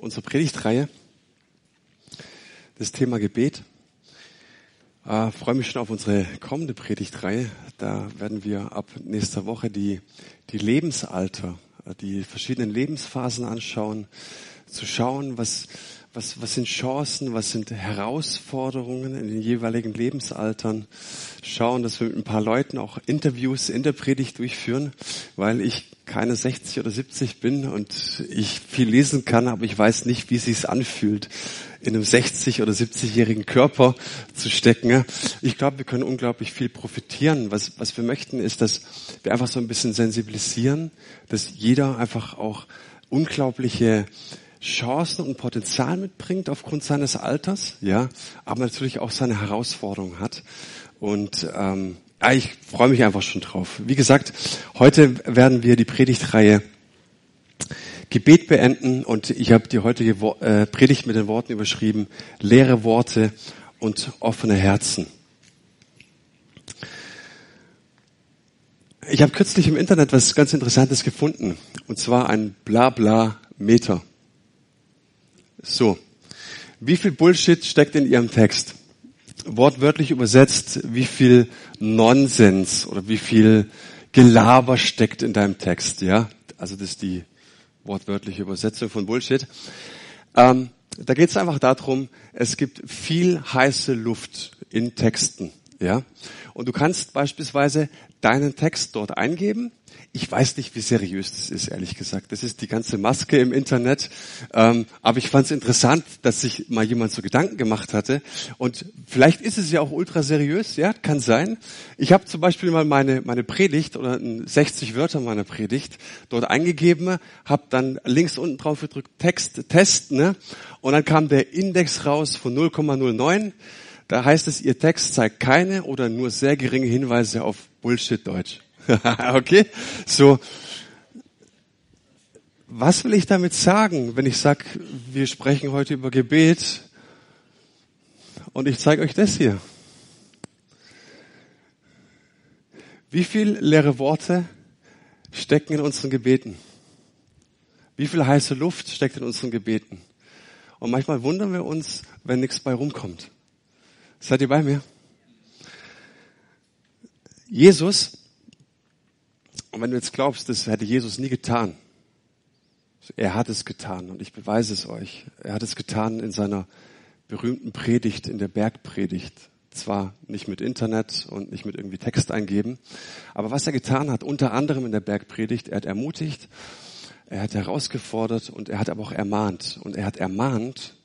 unsere Predigtreihe. Das Thema Gebet. Äh, freue mich schon auf unsere kommende Predigtreihe. Da werden wir ab nächster Woche die, die Lebensalter, die verschiedenen Lebensphasen anschauen, zu schauen, was, was, was sind Chancen, was sind Herausforderungen in den jeweiligen Lebensaltern. Schauen, dass wir mit ein paar Leuten auch Interviews in der Predigt durchführen, weil ich keine 60 oder 70 bin und ich viel lesen kann, aber ich weiß nicht, wie es sich anfühlt, in einem 60 oder 70-jährigen Körper zu stecken. Ich glaube, wir können unglaublich viel profitieren. Was, was wir möchten, ist, dass wir einfach so ein bisschen sensibilisieren, dass jeder einfach auch unglaubliche Chancen und Potenzial mitbringt aufgrund seines Alters, ja, aber natürlich auch seine Herausforderungen hat. Und ähm, ich freue mich einfach schon drauf. Wie gesagt, heute werden wir die Predigtreihe Gebet beenden und ich habe die heutige äh, Predigt mit den Worten überschrieben, leere Worte und offene Herzen. Ich habe kürzlich im Internet was ganz Interessantes gefunden und zwar ein Blabla-Meter. So, wie viel Bullshit steckt in Ihrem Text? Wortwörtlich übersetzt, wie viel Nonsens oder wie viel Gelaber steckt in deinem Text, ja? Also das ist die wortwörtliche Übersetzung von Bullshit. Ähm, da geht es einfach darum, es gibt viel heiße Luft in Texten, ja? Und du kannst beispielsweise deinen Text dort eingeben ich weiß nicht, wie seriös das ist, ehrlich gesagt. Das ist die ganze Maske im Internet. Ähm, aber ich fand es interessant, dass sich mal jemand so Gedanken gemacht hatte. Und vielleicht ist es ja auch ultra seriös, ja, kann sein. Ich habe zum Beispiel mal meine, meine Predigt oder 60 Wörter meiner Predigt dort eingegeben, habe dann links unten drauf gedrückt, Text testen, ne? und dann kam der Index raus von 0,09. Da heißt es, Ihr Text zeigt keine oder nur sehr geringe Hinweise auf Bullshit-Deutsch. okay? So. Was will ich damit sagen, wenn ich sage, wir sprechen heute über Gebet und ich zeige euch das hier? Wie viel leere Worte stecken in unseren Gebeten? Wie viel heiße Luft steckt in unseren Gebeten? Und manchmal wundern wir uns, wenn nichts bei rumkommt. Seid ihr bei mir? Jesus und wenn du jetzt glaubst, das hätte Jesus nie getan, er hat es getan und ich beweise es euch. Er hat es getan in seiner berühmten Predigt, in der Bergpredigt. Zwar nicht mit Internet und nicht mit irgendwie Text eingeben, aber was er getan hat, unter anderem in der Bergpredigt, er hat ermutigt, er hat herausgefordert und er hat aber auch ermahnt. Und er hat ermahnt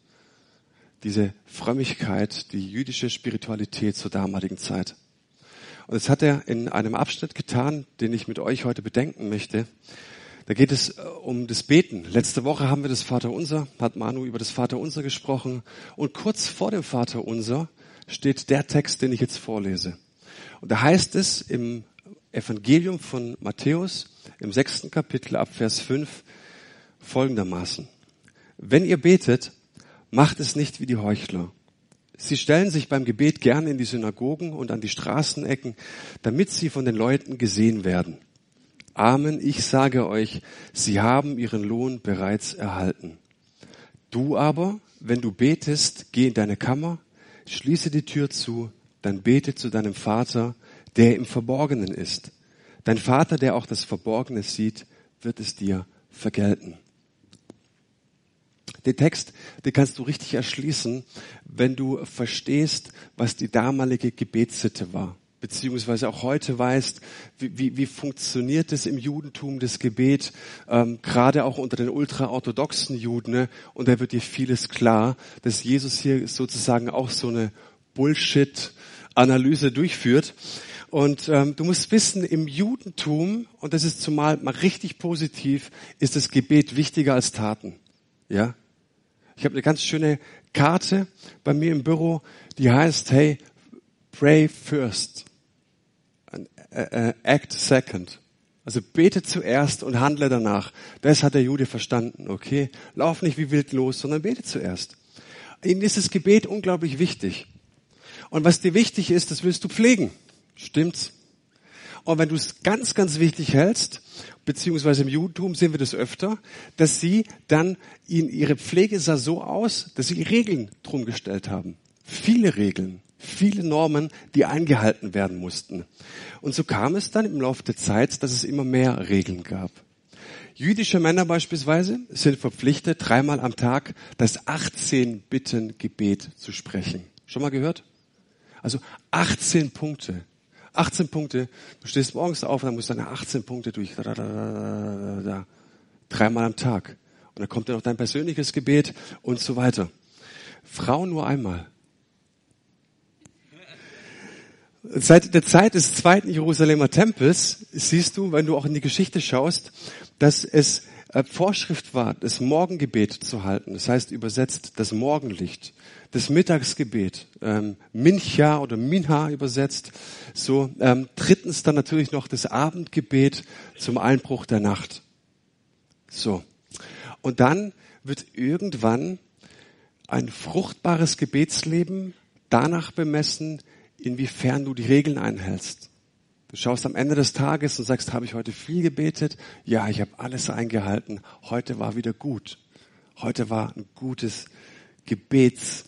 diese Frömmigkeit, die jüdische Spiritualität zur damaligen Zeit. Und das hat er in einem Abschnitt getan, den ich mit euch heute bedenken möchte. Da geht es äh, um das Beten. Letzte Woche haben wir das Vaterunser, hat Manu über das Vaterunser gesprochen. Und kurz vor dem Vaterunser steht der Text, den ich jetzt vorlese. Und da heißt es im Evangelium von Matthäus im sechsten Kapitel ab Vers 5 folgendermaßen. Wenn ihr betet, macht es nicht wie die Heuchler Sie stellen sich beim Gebet gern in die Synagogen und an die Straßenecken, damit sie von den Leuten gesehen werden. Amen, ich sage euch, sie haben ihren Lohn bereits erhalten. Du aber, wenn du betest, geh in deine Kammer, schließe die Tür zu, dann bete zu deinem Vater, der im Verborgenen ist. Dein Vater, der auch das Verborgene sieht, wird es dir vergelten. Den Text, den kannst du richtig erschließen, wenn du verstehst, was die damalige Gebetssitte war beziehungsweise auch heute weißt, wie, wie, wie funktioniert es im Judentum, das Gebet, ähm, gerade auch unter den ultraorthodoxen Juden. Ne? Und da wird dir vieles klar, dass Jesus hier sozusagen auch so eine Bullshit-Analyse durchführt. Und ähm, du musst wissen, im Judentum, und das ist zumal mal richtig positiv, ist das Gebet wichtiger als Taten. Ja, ich habe eine ganz schöne Karte bei mir im Büro, die heißt, hey, pray first, äh, äh, act second. Also bete zuerst und handle danach. Das hat der Jude verstanden, okay? Lauf nicht wie wild los, sondern bete zuerst. Ihnen ist das Gebet unglaublich wichtig. Und was dir wichtig ist, das willst du pflegen. Stimmt's? Und wenn du es ganz, ganz wichtig hältst, beziehungsweise im Judentum sehen wir das öfter, dass sie dann in ihre Pflege sah so aus, dass sie Regeln drum gestellt haben. Viele Regeln, viele Normen, die eingehalten werden mussten. Und so kam es dann im Laufe der Zeit, dass es immer mehr Regeln gab. Jüdische Männer beispielsweise sind verpflichtet, dreimal am Tag das 18 Bitten Gebet zu sprechen. Schon mal gehört? Also 18 Punkte. 18 Punkte. Du stehst morgens auf und dann musst du deine 18 Punkte durch. Da, da, da, da, Dreimal am Tag. Und dann kommt dann noch dein persönliches Gebet und so weiter. Frauen nur einmal. Seit der Zeit des zweiten Jerusalemer Tempels siehst du, wenn du auch in die Geschichte schaust, dass es äh, Vorschrift war, das Morgengebet zu halten. Das heißt übersetzt das Morgenlicht, das Mittagsgebet, ähm, Mincha oder Minha übersetzt. So ähm, drittens dann natürlich noch das Abendgebet zum Einbruch der Nacht. So und dann wird irgendwann ein fruchtbares Gebetsleben danach bemessen, inwiefern du die Regeln einhältst. Du schaust am Ende des Tages und sagst, habe ich heute viel gebetet? Ja, ich habe alles eingehalten. Heute war wieder gut. Heute war ein gutes Gebets,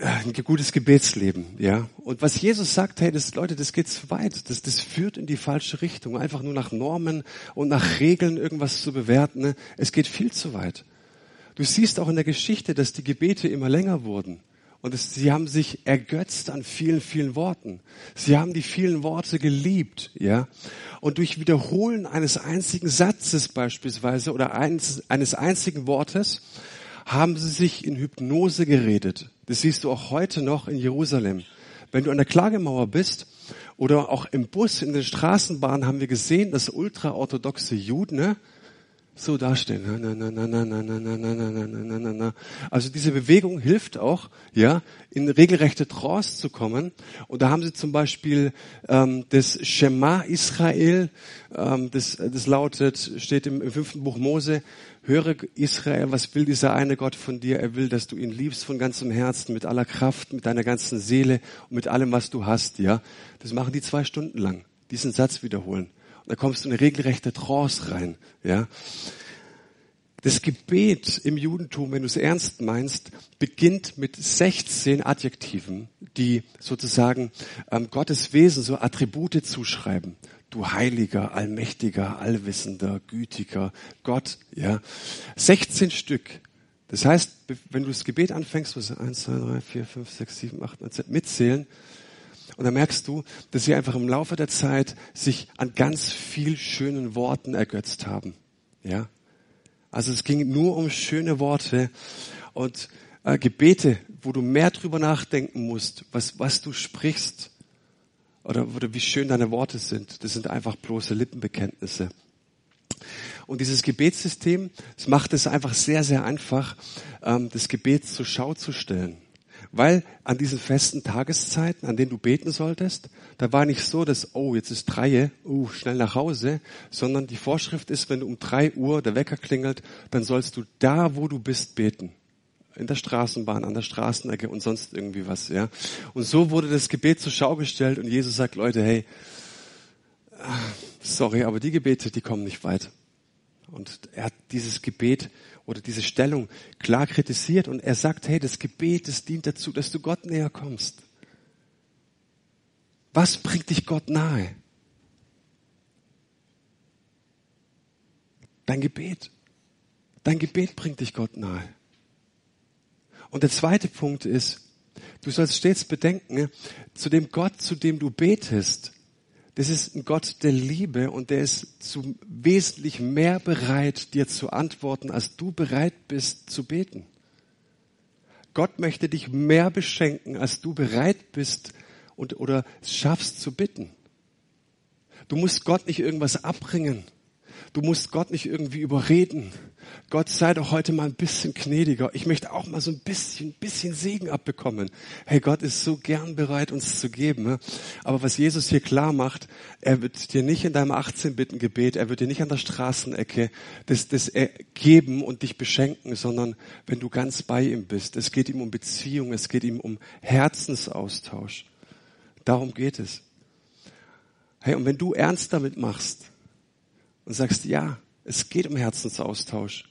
ein gutes Gebetsleben, ja. Und was Jesus sagt, hey, das, Leute, das geht zu weit. Das, das führt in die falsche Richtung. Einfach nur nach Normen und nach Regeln irgendwas zu bewerten. Ne? Es geht viel zu weit. Du siehst auch in der Geschichte, dass die Gebete immer länger wurden. Und es, sie haben sich ergötzt an vielen, vielen Worten. Sie haben die vielen Worte geliebt, ja. Und durch Wiederholen eines einzigen Satzes beispielsweise oder eines, eines einzigen Wortes haben sie sich in Hypnose geredet. Das siehst du auch heute noch in Jerusalem. Wenn du an der Klagemauer bist oder auch im Bus, in den Straßenbahnen haben wir gesehen, dass ultraorthodoxe Juden, ne, so dastehen. Na, na, na, na, na, na, na, na, na, na, na, na, na. Also diese Bewegung hilft auch, ja, in regelrechte Trance zu kommen. Und da haben sie zum Beispiel ähm, das Shema Israel, ähm, das, das lautet, steht im, im fünften Buch Mose, höre Israel, was will dieser eine Gott von dir? Er will, dass du ihn liebst von ganzem Herzen, mit aller Kraft, mit deiner ganzen Seele und mit allem, was du hast, ja. Das machen die zwei Stunden lang. Diesen Satz wiederholen da kommst du in eine regelrechte Trance rein. Ja. Das Gebet im Judentum, wenn du es ernst meinst, beginnt mit 16 Adjektiven, die sozusagen ähm, Gottes Wesen so Attribute zuschreiben. Du heiliger, allmächtiger, allwissender, gütiger Gott, ja. 16 Stück. Das heißt, wenn du das Gebet anfängst, musst du 1, 2, 3, 4, 5, 6, 7, 8, 9, 10 mitzählen, und dann merkst du, dass sie einfach im Laufe der Zeit sich an ganz viel schönen Worten ergötzt haben. Ja. Also es ging nur um schöne Worte und äh, Gebete, wo du mehr drüber nachdenken musst, was, was du sprichst oder, oder wie schön deine Worte sind. Das sind einfach bloße Lippenbekenntnisse. Und dieses Gebetssystem, es macht es einfach sehr, sehr einfach, ähm, das Gebet zur Schau zu stellen. Weil an diesen festen Tageszeiten, an denen du beten solltest, da war nicht so, dass, oh, jetzt ist drei, uh, schnell nach Hause, sondern die Vorschrift ist, wenn du um drei Uhr der Wecker klingelt, dann sollst du da, wo du bist, beten. In der Straßenbahn, an der Straßenecke und sonst irgendwie was, ja. Und so wurde das Gebet zur Schau gestellt und Jesus sagt, Leute, hey, sorry, aber die Gebete, die kommen nicht weit. Und er hat dieses Gebet oder diese Stellung klar kritisiert und er sagt, hey, das Gebet, das dient dazu, dass du Gott näher kommst. Was bringt dich Gott nahe? Dein Gebet. Dein Gebet bringt dich Gott nahe. Und der zweite Punkt ist, du sollst stets bedenken, zu dem Gott, zu dem du betest, das ist ein Gott der Liebe und der ist zu wesentlich mehr bereit, dir zu antworten, als du bereit bist zu beten. Gott möchte dich mehr beschenken, als du bereit bist und, oder schaffst zu bitten. Du musst Gott nicht irgendwas abbringen. Du musst Gott nicht irgendwie überreden. Gott sei doch heute mal ein bisschen gnädiger. Ich möchte auch mal so ein bisschen, bisschen Segen abbekommen. Hey, Gott ist so gern bereit, uns zu geben. Ne? Aber was Jesus hier klar macht, er wird dir nicht in deinem 18-Bitten-Gebet, er wird dir nicht an der Straßenecke das, das geben und dich beschenken, sondern wenn du ganz bei ihm bist. Es geht ihm um Beziehung, es geht ihm um Herzensaustausch. Darum geht es. Hey, und wenn du ernst damit machst und sagst, ja, es geht um Herzensaustausch,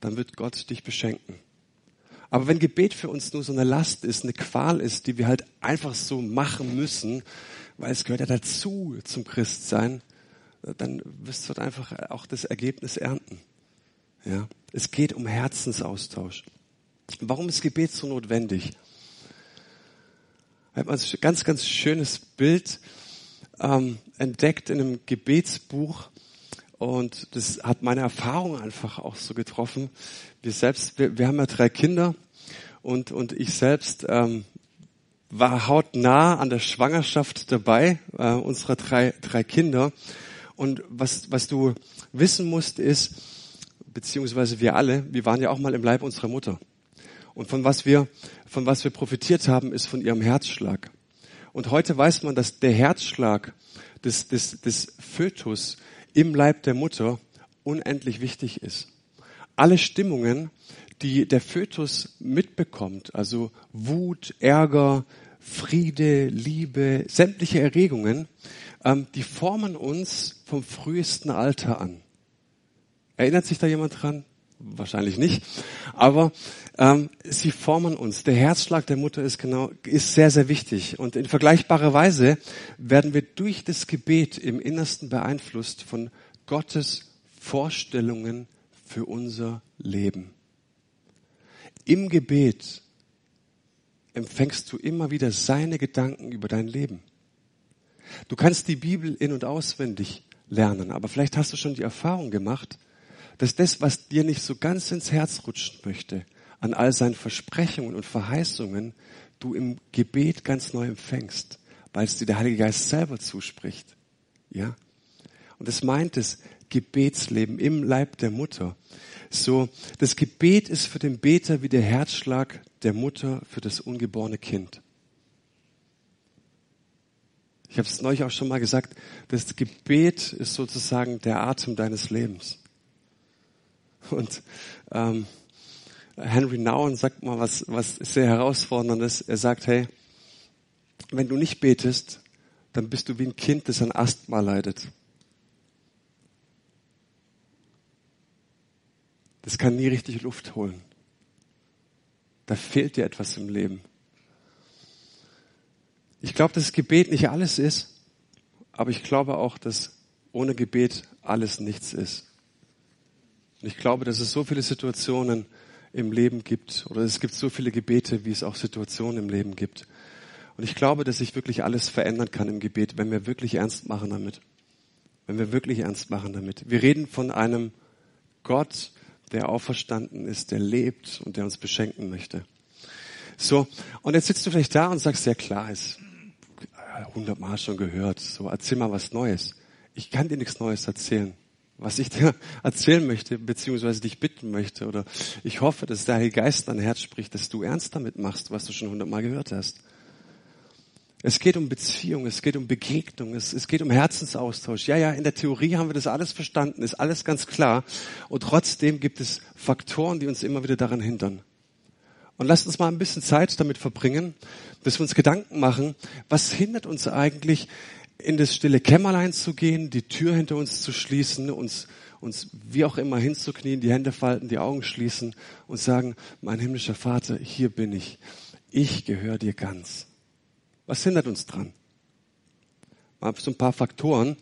dann wird Gott dich beschenken. Aber wenn Gebet für uns nur so eine Last ist, eine Qual ist, die wir halt einfach so machen müssen, weil es gehört ja dazu zum Christsein, dann wirst du halt einfach auch das Ergebnis ernten. Ja, es geht um Herzensaustausch. Warum ist Gebet so notwendig? Ich habe ein ganz, ganz schönes Bild ähm, entdeckt in einem Gebetsbuch und das hat meine Erfahrung einfach auch so getroffen. Wir selbst, wir, wir haben ja drei Kinder und, und ich selbst ähm, war hautnah an der Schwangerschaft dabei, äh, unserer drei, drei Kinder. Und was, was du wissen musst ist, beziehungsweise wir alle, wir waren ja auch mal im Leib unserer Mutter. Und von was wir, von was wir profitiert haben, ist von ihrem Herzschlag. Und heute weiß man, dass der Herzschlag des, des, des Fötus im Leib der Mutter unendlich wichtig ist. Alle Stimmungen, die der Fötus mitbekommt, also Wut, Ärger, Friede, Liebe, sämtliche Erregungen, ähm, die formen uns vom frühesten Alter an. Erinnert sich da jemand dran? Wahrscheinlich nicht. Aber ähm, sie formen uns. Der Herzschlag der Mutter ist genau ist sehr sehr wichtig und in vergleichbarer Weise werden wir durch das Gebet im Innersten beeinflusst von Gottes Vorstellungen für unser Leben. Im Gebet empfängst du immer wieder seine Gedanken über dein Leben. Du kannst die Bibel in und auswendig lernen, aber vielleicht hast du schon die Erfahrung gemacht, dass das, was dir nicht so ganz ins Herz rutschen möchte, an all seinen Versprechungen und Verheißungen, du im Gebet ganz neu empfängst, weil es dir der Heilige Geist selber zuspricht. Ja? Und es meint es Gebetsleben im Leib der Mutter. So, das Gebet ist für den Beter wie der Herzschlag der Mutter für das ungeborene Kind. Ich habe es neulich auch schon mal gesagt, das Gebet ist sozusagen der Atem deines Lebens. Und ähm, Henry Nouwen sagt mal was, was sehr herausforderndes. Er sagt, hey, wenn du nicht betest, dann bist du wie ein Kind, das an Asthma leidet. Das kann nie richtig Luft holen. Da fehlt dir etwas im Leben. Ich glaube, dass Gebet nicht alles ist, aber ich glaube auch, dass ohne Gebet alles nichts ist. Und ich glaube, dass es so viele Situationen im Leben gibt oder es gibt so viele Gebete, wie es auch Situationen im Leben gibt. Und ich glaube, dass sich wirklich alles verändern kann im Gebet, wenn wir wirklich ernst machen damit. Wenn wir wirklich ernst machen damit. Wir reden von einem Gott, der auferstanden ist, der lebt und der uns beschenken möchte. So, und jetzt sitzt du vielleicht da und sagst, ja klar, ist hundertmal schon gehört. So, erzähl mal was Neues. Ich kann dir nichts Neues erzählen was ich dir erzählen möchte, beziehungsweise dich bitten möchte. Oder ich hoffe, dass der Heilige Geist dein Herz spricht, dass du ernst damit machst, was du schon hundertmal gehört hast. Es geht um Beziehung, es geht um Begegnung, es, es geht um Herzensaustausch. Ja, ja, in der Theorie haben wir das alles verstanden, ist alles ganz klar. Und trotzdem gibt es Faktoren, die uns immer wieder daran hindern. Und lasst uns mal ein bisschen Zeit damit verbringen, dass wir uns Gedanken machen, was hindert uns eigentlich, in das stille Kämmerlein zu gehen, die Tür hinter uns zu schließen, uns, uns wie auch immer hinzuknien, die Hände falten, die Augen schließen und sagen, mein himmlischer Vater, hier bin ich. Ich gehöre dir ganz. Was hindert uns dran? Mal so ein paar Faktoren.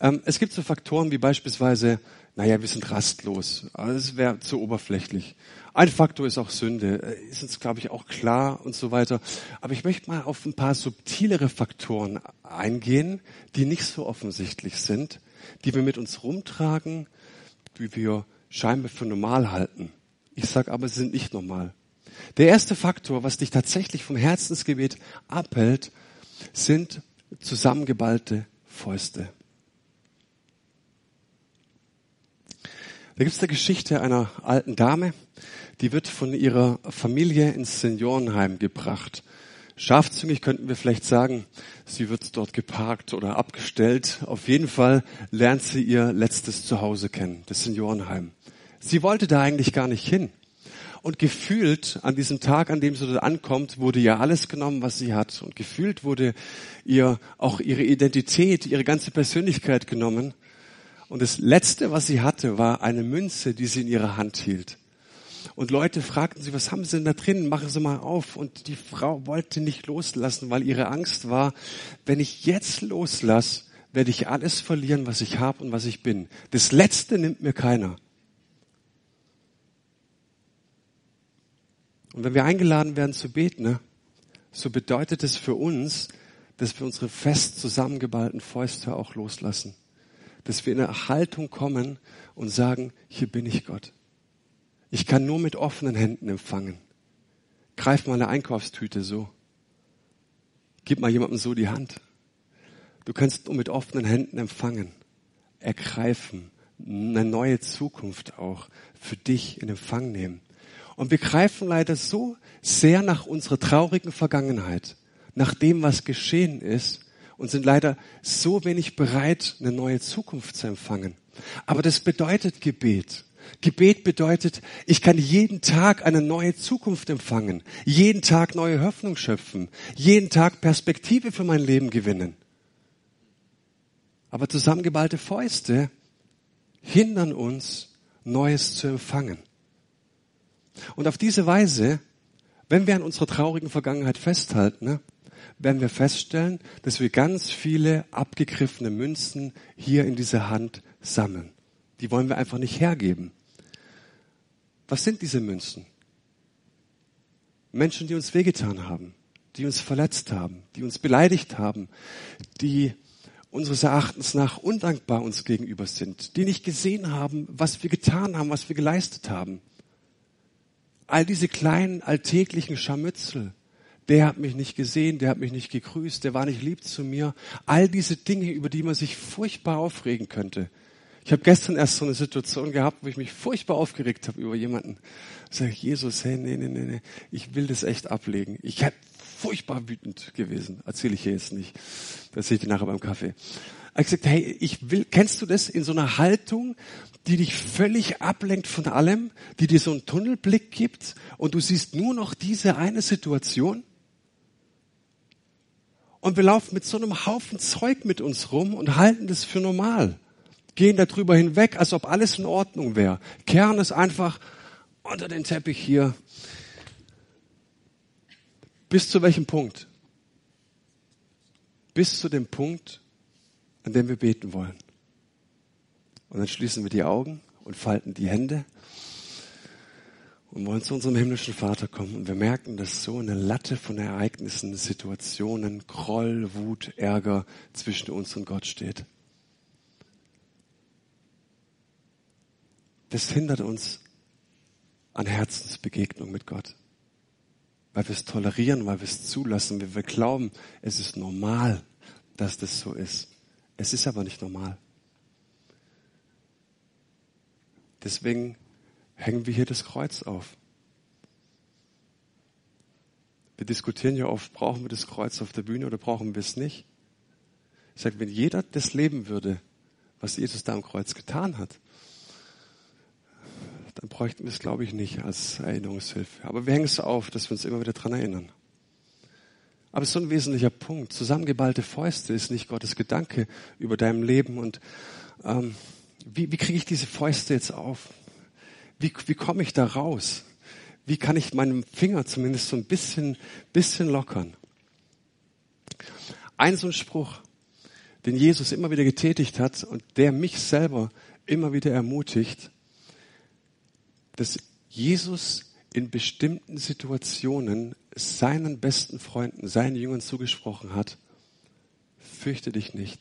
Ähm, es gibt so Faktoren wie beispielsweise, naja, wir sind rastlos. Das wäre zu oberflächlich. Ein Faktor ist auch Sünde, äh, ist uns, glaube ich, auch klar und so weiter. Aber ich möchte mal auf ein paar subtilere Faktoren eingehen, die nicht so offensichtlich sind, die wir mit uns rumtragen, die wir scheinbar für normal halten. Ich sage aber, sie sind nicht normal. Der erste Faktor, was dich tatsächlich vom Herzensgebet abhält, sind zusammengeballte Fäuste. Da gibt es eine Geschichte einer alten Dame, die wird von ihrer Familie ins Seniorenheim gebracht. Scharfzüngig könnten wir vielleicht sagen, sie wird dort geparkt oder abgestellt. Auf jeden Fall lernt sie ihr letztes Zuhause kennen, das Seniorenheim. Sie wollte da eigentlich gar nicht hin. Und gefühlt an diesem Tag, an dem sie dort ankommt, wurde ihr alles genommen, was sie hat. Und gefühlt wurde ihr auch ihre Identität, ihre ganze Persönlichkeit genommen. Und das Letzte, was sie hatte, war eine Münze, die sie in ihrer Hand hielt. Und Leute fragten sie, was haben sie denn da drin? Machen Sie mal auf. Und die Frau wollte nicht loslassen, weil ihre Angst war, wenn ich jetzt loslasse, werde ich alles verlieren, was ich habe und was ich bin. Das Letzte nimmt mir keiner. Und wenn wir eingeladen werden zu beten, ne, so bedeutet es für uns, dass wir unsere fest zusammengeballten Fäuste auch loslassen. Dass wir in eine Haltung kommen und sagen, hier bin ich Gott. Ich kann nur mit offenen Händen empfangen. Greif mal eine Einkaufstüte so. Gib mal jemandem so die Hand. Du kannst nur mit offenen Händen empfangen, ergreifen, eine neue Zukunft auch für dich in Empfang nehmen. Und wir greifen leider so sehr nach unserer traurigen Vergangenheit, nach dem, was geschehen ist, und sind leider so wenig bereit, eine neue Zukunft zu empfangen. Aber das bedeutet Gebet. Gebet bedeutet, ich kann jeden Tag eine neue Zukunft empfangen, jeden Tag neue Hoffnung schöpfen, jeden Tag Perspektive für mein Leben gewinnen. Aber zusammengeballte Fäuste hindern uns, Neues zu empfangen. Und auf diese Weise, wenn wir an unserer traurigen Vergangenheit festhalten, ne, werden wir feststellen, dass wir ganz viele abgegriffene Münzen hier in dieser Hand sammeln. Die wollen wir einfach nicht hergeben. Was sind diese Münzen? Menschen, die uns wehgetan haben, die uns verletzt haben, die uns beleidigt haben, die unseres Erachtens nach undankbar uns gegenüber sind, die nicht gesehen haben, was wir getan haben, was wir geleistet haben all diese kleinen alltäglichen Scharmützel, der hat mich nicht gesehen, der hat mich nicht gegrüßt, der war nicht lieb zu mir. All diese Dinge, über die man sich furchtbar aufregen könnte. Ich habe gestern erst so eine Situation gehabt, wo ich mich furchtbar aufgeregt habe über jemanden. Sag ich, Jesus, hey, nee, nee, nee, nee, ich will das echt ablegen. Ich hätte furchtbar wütend gewesen. Erzähle ich hier jetzt nicht. Das sehe ich dir nachher beim Kaffee. Er hat gesagt, hey, ich will, kennst du das in so einer Haltung, die dich völlig ablenkt von allem, die dir so einen Tunnelblick gibt und du siehst nur noch diese eine Situation? Und wir laufen mit so einem Haufen Zeug mit uns rum und halten das für normal. Gehen darüber hinweg, als ob alles in Ordnung wäre. Kern ist einfach unter den Teppich hier. Bis zu welchem Punkt? Bis zu dem Punkt, an dem wir beten wollen. Und dann schließen wir die Augen und falten die Hände und wollen zu unserem himmlischen Vater kommen. Und wir merken, dass so eine Latte von Ereignissen, Situationen, Groll, Wut, Ärger zwischen uns und Gott steht. Das hindert uns an Herzensbegegnung mit Gott. Weil wir es tolerieren, weil wir es zulassen, weil wir glauben, es ist normal, dass das so ist. Es ist aber nicht normal. Deswegen hängen wir hier das Kreuz auf. Wir diskutieren ja oft, brauchen wir das Kreuz auf der Bühne oder brauchen wir es nicht? Ich sage, wenn jeder das leben würde, was Jesus da am Kreuz getan hat, dann bräuchten wir es, glaube ich, nicht als Erinnerungshilfe. Aber wir hängen es auf, dass wir uns immer wieder dran erinnern. Aber es ist so ein wesentlicher Punkt. Zusammengeballte Fäuste ist nicht Gottes Gedanke über deinem Leben und ähm, wie, wie kriege ich diese Fäuste jetzt auf? Wie, wie komme ich da raus? Wie kann ich meinen Finger zumindest so ein bisschen, bisschen lockern? Ein so ein Spruch, den Jesus immer wieder getätigt hat und der mich selber immer wieder ermutigt, dass Jesus in bestimmten Situationen seinen besten Freunden, seinen Jüngern zugesprochen hat, fürchte dich nicht,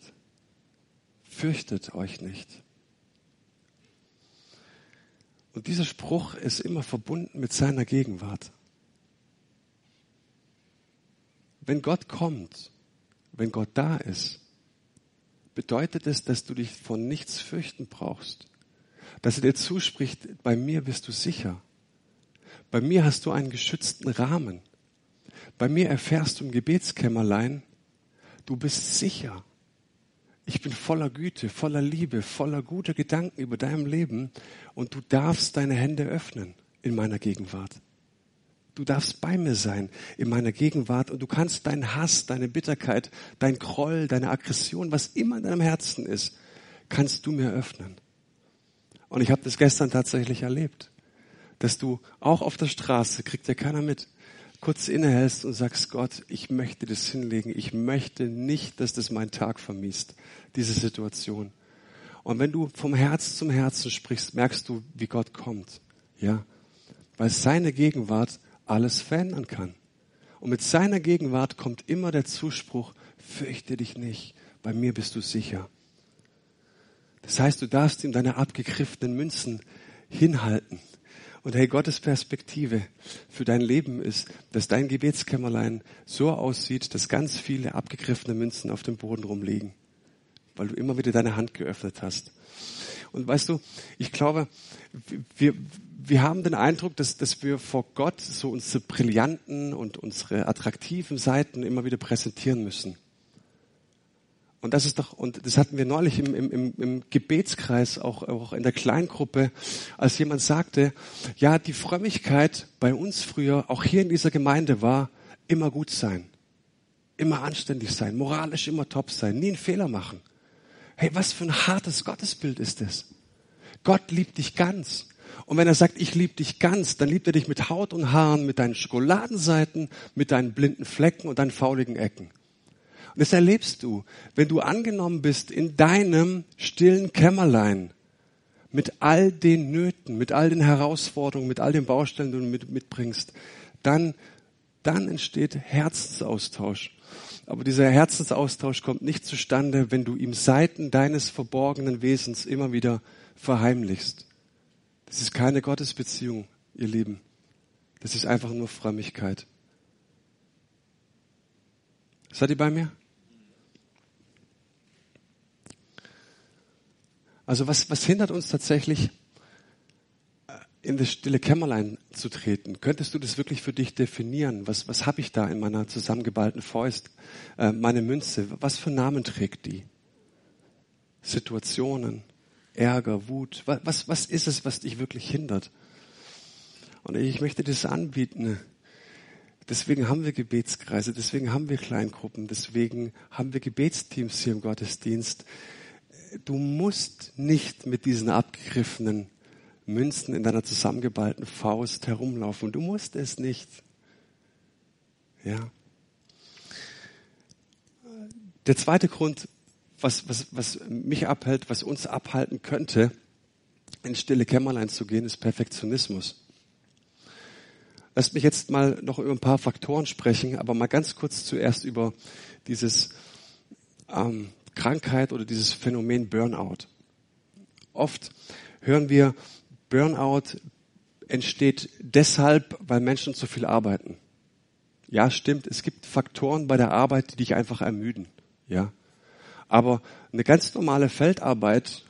fürchtet euch nicht. Und dieser Spruch ist immer verbunden mit seiner Gegenwart. Wenn Gott kommt, wenn Gott da ist, bedeutet es, dass du dich von nichts fürchten brauchst. Dass er dir zuspricht, bei mir bist du sicher. Bei mir hast du einen geschützten Rahmen. Bei mir erfährst du im Gebetskämmerlein, du bist sicher. Ich bin voller Güte, voller Liebe, voller guter Gedanken über deinem Leben und du darfst deine Hände öffnen in meiner Gegenwart. Du darfst bei mir sein in meiner Gegenwart und du kannst deinen Hass, deine Bitterkeit, dein Groll, deine Aggression, was immer in deinem Herzen ist, kannst du mir öffnen. Und ich habe das gestern tatsächlich erlebt, dass du auch auf der Straße, kriegt ja keiner mit, kurz innehältst und sagst, Gott, ich möchte das hinlegen. Ich möchte nicht, dass das meinen Tag vermisst, diese Situation. Und wenn du vom Herz zum Herzen sprichst, merkst du, wie Gott kommt. Ja. Weil seine Gegenwart alles verändern kann. Und mit seiner Gegenwart kommt immer der Zuspruch, fürchte dich nicht, bei mir bist du sicher. Das heißt, du darfst ihm deine abgegriffenen Münzen hinhalten. Und hey, Gottes Perspektive für dein Leben ist, dass dein Gebetskämmerlein so aussieht, dass ganz viele abgegriffene Münzen auf dem Boden rumliegen, weil du immer wieder deine Hand geöffnet hast. Und weißt du, ich glaube, wir, wir haben den Eindruck, dass, dass wir vor Gott so unsere brillanten und unsere attraktiven Seiten immer wieder präsentieren müssen. Und das ist doch, und das hatten wir neulich im, im, im Gebetskreis, auch, auch in der Kleingruppe, als jemand sagte, ja, die Frömmigkeit bei uns früher, auch hier in dieser Gemeinde war, immer gut sein, immer anständig sein, moralisch immer top sein, nie einen Fehler machen. Hey, was für ein hartes Gottesbild ist das? Gott liebt dich ganz. Und wenn er sagt, ich liebe dich ganz, dann liebt er dich mit Haut und Haaren, mit deinen Schokoladenseiten, mit deinen blinden Flecken und deinen fauligen Ecken. Und das erlebst du, wenn du angenommen bist in deinem stillen Kämmerlein, mit all den Nöten, mit all den Herausforderungen, mit all den Baustellen, die du mit, mitbringst, dann, dann entsteht Herzensaustausch. Aber dieser Herzensaustausch kommt nicht zustande, wenn du ihm Seiten deines verborgenen Wesens immer wieder verheimlichst. Das ist keine Gottesbeziehung, ihr Lieben. Das ist einfach nur Frömmigkeit. Seid ihr bei mir? Also was, was hindert uns tatsächlich, äh, in das stille Kämmerlein zu treten? Könntest du das wirklich für dich definieren? Was, was habe ich da in meiner zusammengeballten Fäust? Äh, meine Münze, was für Namen trägt die? Situationen, Ärger, Wut? Was, was ist es, was dich wirklich hindert? Und ich möchte das anbieten. Deswegen haben wir Gebetskreise, deswegen haben wir Kleingruppen, deswegen haben wir Gebetsteams hier im Gottesdienst. Du musst nicht mit diesen abgegriffenen Münzen in deiner zusammengeballten Faust herumlaufen. Du musst es nicht. Ja. Der zweite Grund, was, was, was mich abhält, was uns abhalten könnte, in stille Kämmerlein zu gehen, ist Perfektionismus. Lasst mich jetzt mal noch über ein paar Faktoren sprechen, aber mal ganz kurz zuerst über dieses ähm, Krankheit oder dieses Phänomen Burnout. Oft hören wir, Burnout entsteht deshalb, weil Menschen zu viel arbeiten. Ja, stimmt. Es gibt Faktoren bei der Arbeit, die dich einfach ermüden. Ja. Aber eine ganz normale Feldarbeit,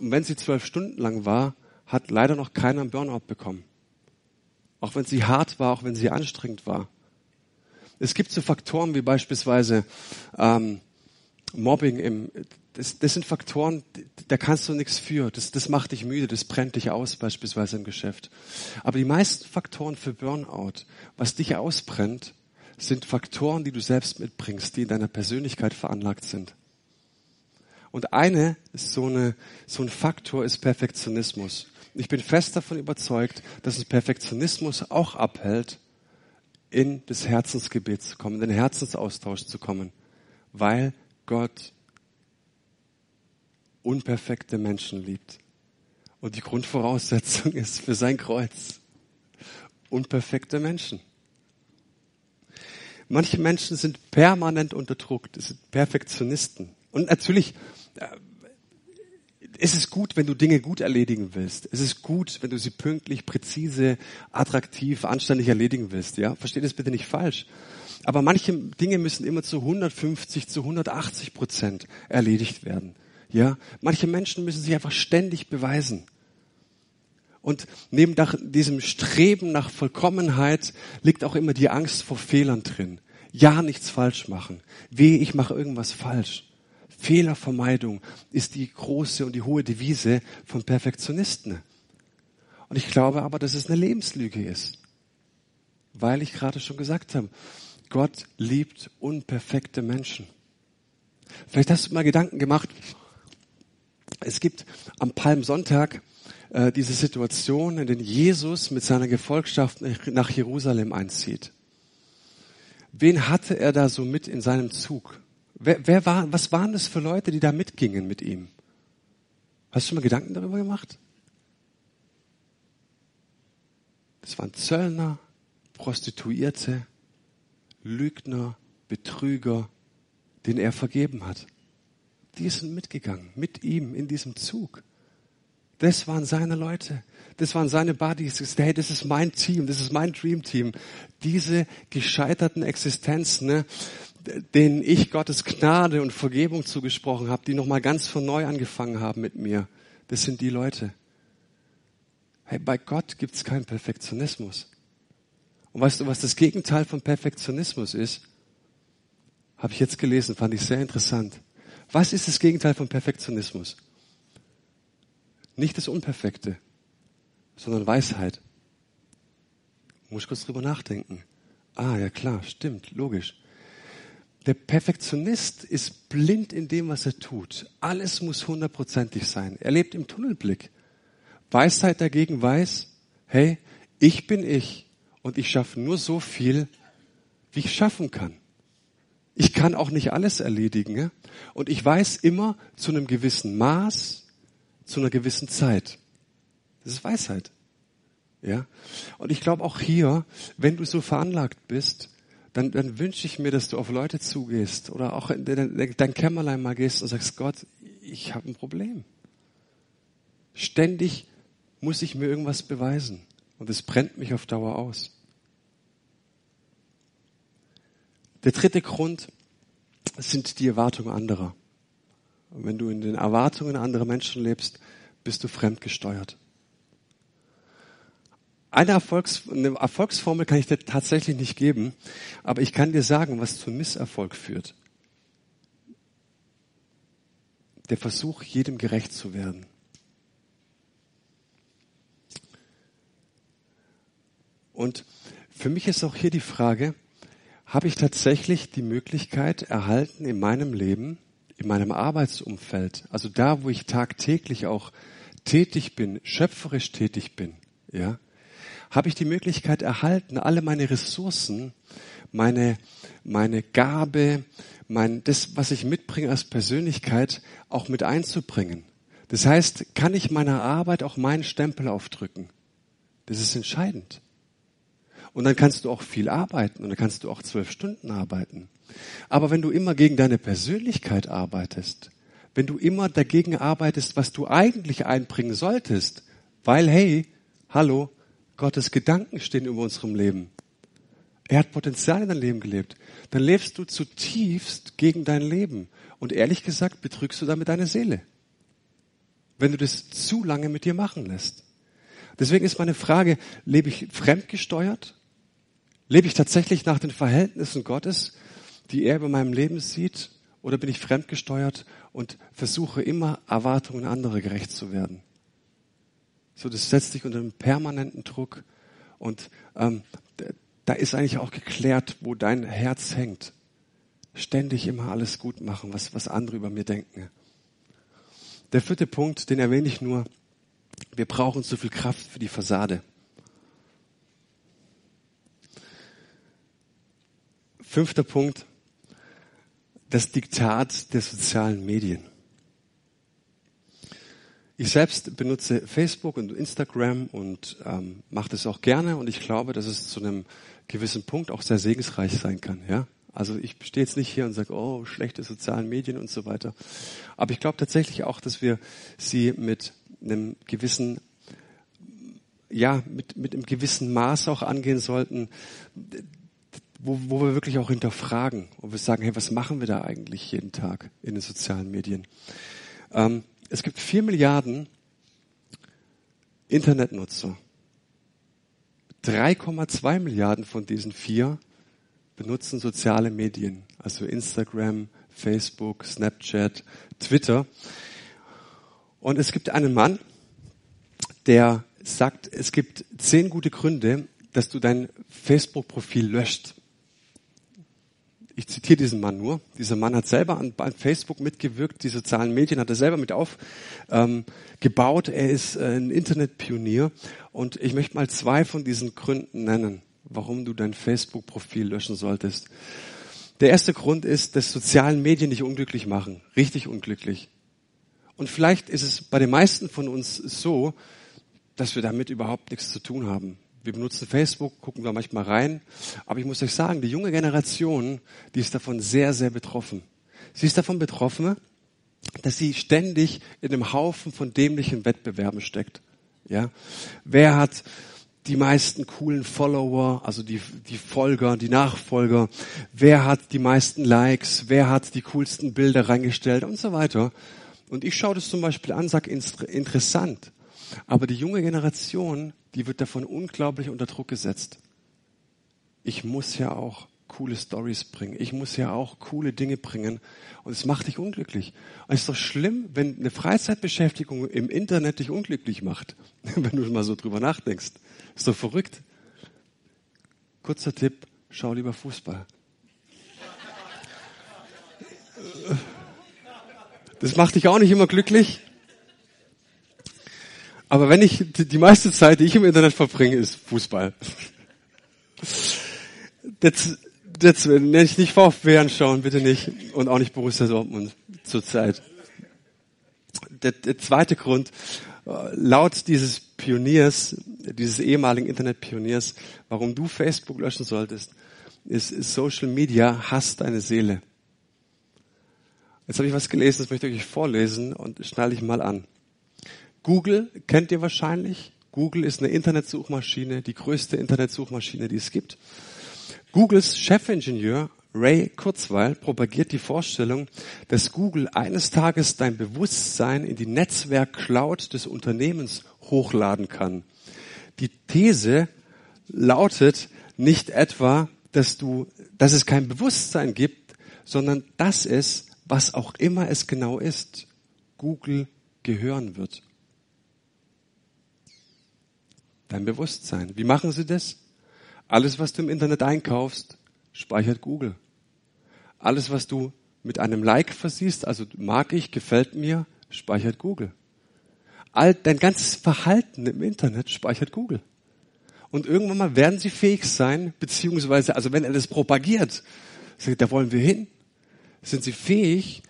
wenn sie zwölf Stunden lang war, hat leider noch keiner einen Burnout bekommen. Auch wenn sie hart war, auch wenn sie anstrengend war. Es gibt so Faktoren wie beispielsweise ähm, Mobbing. Im, das, das sind Faktoren, da kannst du nichts für. Das, das macht dich müde, das brennt dich aus beispielsweise im Geschäft. Aber die meisten Faktoren für Burnout, was dich ausbrennt, sind Faktoren, die du selbst mitbringst, die in deiner Persönlichkeit veranlagt sind. Und eine so, eine, so ein Faktor ist Perfektionismus. Ich bin fest davon überzeugt, dass uns Perfektionismus auch abhält, in das Herzensgebet zu kommen, in den Herzensaustausch zu kommen, weil Gott unperfekte Menschen liebt. Und die Grundvoraussetzung ist für sein Kreuz unperfekte Menschen. Manche Menschen sind permanent unter Druck, das sind Perfektionisten. Und natürlich äh, es ist gut, wenn du Dinge gut erledigen willst. Es ist gut, wenn du sie pünktlich, präzise, attraktiv, anständig erledigen willst. Ja, versteht es bitte nicht falsch. Aber manche Dinge müssen immer zu 150, zu 180 Prozent erledigt werden. Ja, manche Menschen müssen sich einfach ständig beweisen. Und neben diesem Streben nach Vollkommenheit liegt auch immer die Angst vor Fehlern drin. Ja, nichts falsch machen. Weh, ich mache irgendwas falsch. Fehlervermeidung ist die große und die hohe Devise von Perfektionisten. Und ich glaube aber, dass es eine Lebenslüge ist. Weil ich gerade schon gesagt habe, Gott liebt unperfekte Menschen. Vielleicht hast du mal Gedanken gemacht, es gibt am Palmsonntag äh, diese Situation, in der Jesus mit seiner Gefolgschaft nach Jerusalem einzieht. Wen hatte er da so mit in seinem Zug? Wer, wer war, was waren das für Leute, die da mitgingen mit ihm? Hast du schon mal Gedanken darüber gemacht? Das waren Zöllner, Prostituierte, Lügner, Betrüger, den er vergeben hat. Die sind mitgegangen, mit ihm in diesem Zug. Das waren seine Leute. Das waren seine Buddies. Hey, das ist mein Team. Das ist mein Dream Team. Diese gescheiterten Existenzen, ne, denen ich Gottes Gnade und Vergebung zugesprochen habe, die nochmal ganz von neu angefangen haben mit mir. Das sind die Leute. Hey, bei Gott gibt's keinen Perfektionismus. Und weißt du, was das Gegenteil von Perfektionismus ist? Habe ich jetzt gelesen, fand ich sehr interessant. Was ist das Gegenteil von Perfektionismus? Nicht das Unperfekte, sondern Weisheit. Muss ich kurz drüber nachdenken. Ah, ja klar, stimmt, logisch. Der Perfektionist ist blind in dem, was er tut. Alles muss hundertprozentig sein. Er lebt im Tunnelblick. Weisheit dagegen weiß, hey, ich bin ich und ich schaffe nur so viel, wie ich schaffen kann. Ich kann auch nicht alles erledigen. Ja? Und ich weiß immer zu einem gewissen Maß, zu einer gewissen Zeit. Das ist Weisheit. Ja? Und ich glaube auch hier, wenn du so veranlagt bist, dann, dann wünsche ich mir, dass du auf Leute zugehst oder auch in dein, dein Kämmerlein mal gehst und sagst, Gott, ich habe ein Problem. Ständig muss ich mir irgendwas beweisen und es brennt mich auf Dauer aus. Der dritte Grund sind die Erwartungen anderer. Und wenn du in den Erwartungen anderer Menschen lebst, bist du fremdgesteuert. Eine, Erfolgs, eine Erfolgsformel kann ich dir tatsächlich nicht geben, aber ich kann dir sagen, was zu Misserfolg führt. Der Versuch, jedem gerecht zu werden. Und für mich ist auch hier die Frage, habe ich tatsächlich die Möglichkeit erhalten in meinem Leben, in meinem Arbeitsumfeld, also da, wo ich tagtäglich auch tätig bin, schöpferisch tätig bin, ja, habe ich die Möglichkeit erhalten, alle meine Ressourcen, meine, meine Gabe, mein, das, was ich mitbringe als Persönlichkeit, auch mit einzubringen. Das heißt, kann ich meiner Arbeit auch meinen Stempel aufdrücken? Das ist entscheidend. Und dann kannst du auch viel arbeiten und dann kannst du auch zwölf Stunden arbeiten. Aber wenn du immer gegen deine Persönlichkeit arbeitest, wenn du immer dagegen arbeitest, was du eigentlich einbringen solltest, weil hey, hallo, Gottes Gedanken stehen über unserem Leben. Er hat Potenzial in dein Leben gelebt. Dann lebst du zutiefst gegen dein Leben. Und ehrlich gesagt betrügst du damit deine Seele. Wenn du das zu lange mit dir machen lässt. Deswegen ist meine Frage, lebe ich fremdgesteuert? Lebe ich tatsächlich nach den Verhältnissen Gottes, die er über meinem Leben sieht? Oder bin ich fremdgesteuert und versuche immer Erwartungen anderer gerecht zu werden? So, das setzt dich unter einen permanenten Druck. Und ähm, da ist eigentlich auch geklärt, wo dein Herz hängt. Ständig immer alles gut machen, was, was andere über mir denken. Der vierte Punkt, den erwähne ich nur. Wir brauchen zu viel Kraft für die Fassade. Fünfter Punkt, das Diktat der sozialen Medien. Ich selbst benutze Facebook und Instagram und ähm, mache das auch gerne und ich glaube, dass es zu einem gewissen Punkt auch sehr segensreich sein kann. Ja, also ich stehe jetzt nicht hier und sage, oh, schlechte sozialen Medien und so weiter. Aber ich glaube tatsächlich auch, dass wir sie mit einem gewissen, ja, mit, mit einem gewissen Maß auch angehen sollten, wo, wo wir wirklich auch hinterfragen und wir sagen, hey, was machen wir da eigentlich jeden Tag in den sozialen Medien? Ähm, es gibt vier Milliarden Internetnutzer. 3,2 Milliarden von diesen vier benutzen soziale Medien, also Instagram, Facebook, Snapchat, Twitter. Und es gibt einen Mann, der sagt, es gibt zehn gute Gründe, dass du dein Facebook-Profil löscht. Ich zitiere diesen Mann nur. Dieser Mann hat selber an, an Facebook mitgewirkt, die sozialen Medien hat er selber mit aufgebaut. Ähm, er ist äh, ein Internetpionier und ich möchte mal zwei von diesen Gründen nennen, warum du dein Facebook-Profil löschen solltest. Der erste Grund ist, dass sozialen Medien dich unglücklich machen, richtig unglücklich. Und vielleicht ist es bei den meisten von uns so, dass wir damit überhaupt nichts zu tun haben. Wir benutzen Facebook, gucken da manchmal rein. Aber ich muss euch sagen, die junge Generation, die ist davon sehr, sehr betroffen. Sie ist davon betroffen, dass sie ständig in einem Haufen von dämlichen Wettbewerben steckt. Ja? Wer hat die meisten coolen Follower, also die, die Folger, die Nachfolger? Wer hat die meisten Likes? Wer hat die coolsten Bilder reingestellt und so weiter? Und ich schaue das zum Beispiel an, sage interessant. Aber die junge Generation, die wird davon unglaublich unter Druck gesetzt. Ich muss ja auch coole Stories bringen. Ich muss ja auch coole Dinge bringen. Und es macht dich unglücklich. Und es ist doch schlimm, wenn eine Freizeitbeschäftigung im Internet dich unglücklich macht. wenn du mal so drüber nachdenkst. Ist doch verrückt. Kurzer Tipp, schau lieber Fußball. Das macht dich auch nicht immer glücklich. Aber wenn ich, die meiste Zeit, die ich im Internet verbringe, ist Fußball. Jetzt, jetzt nenne ich nicht VfB anschauen, bitte nicht. Und auch nicht Borussia Dortmund zurzeit. Der, der zweite Grund, äh, laut dieses Pioniers, dieses ehemaligen Internetpioniers, warum du Facebook löschen solltest, ist, ist Social Media hasst deine Seele. Jetzt habe ich was gelesen, das möchte ich euch vorlesen und schneide ich mal an. Google kennt ihr wahrscheinlich. Google ist eine Internetsuchmaschine, die größte Internetsuchmaschine, die es gibt. Googles Chefingenieur Ray Kurzweil propagiert die Vorstellung, dass Google eines Tages dein Bewusstsein in die Netzwerk-Cloud des Unternehmens hochladen kann. Die These lautet nicht etwa, dass du, dass es kein Bewusstsein gibt, sondern dass es, was auch immer es genau ist, Google gehören wird dein Bewusstsein. Wie machen sie das? Alles, was du im Internet einkaufst, speichert Google. Alles, was du mit einem Like versiehst, also mag ich, gefällt mir, speichert Google. All dein ganzes Verhalten im Internet speichert Google. Und irgendwann mal werden sie fähig sein, beziehungsweise, also wenn er das propagiert, da wollen wir hin, sind sie fähig,